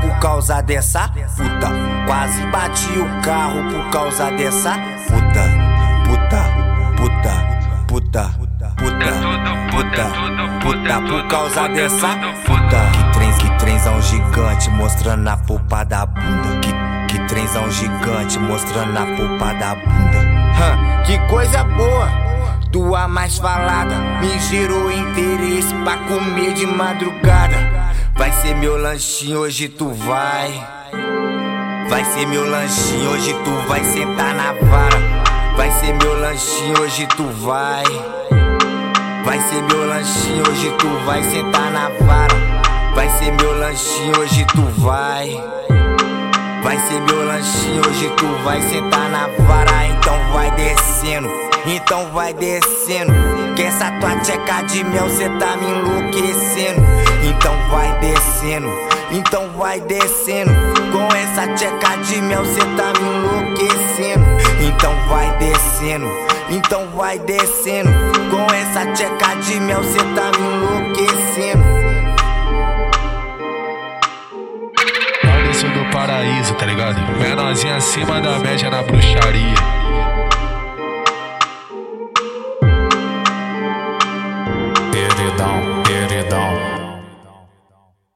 por causa dessa puta. Quase bati o carro por causa dessa puta. Puta, puta, puta, puta, puta, puta, por causa dessa puta. Que trens, que trenzão gigante mostrando a polpa da bunda. Que, que trenzão gigante mostrando a polpa da bunda. Que coisa boa tua mais falada me gerou interesse pra comer de madrugada. Vai ser meu lanchinho, hoje tu vai. Vai ser meu lanchinho, hoje tu vai sentar na vara. Vai ser meu lanchinho, hoje tu vai. Vai ser meu lanchinho, hoje tu vai sentar na vara. Vai ser meu lanchinho, hoje tu vai. Vai ser meu lanchinho, hoje tu vai sentar na vara, então vai descendo então vai descendo. Que essa tua tcheca de mel cê tá me enlouquecendo. Então vai descendo, então vai descendo. Com essa tcheca de mel cê tá me enlouquecendo. Então vai descendo, então vai descendo. Com essa tcheca de mel cê tá me enlouquecendo. Do paraíso, tá ligado? Menorzinha acima da média na bruxaria. down.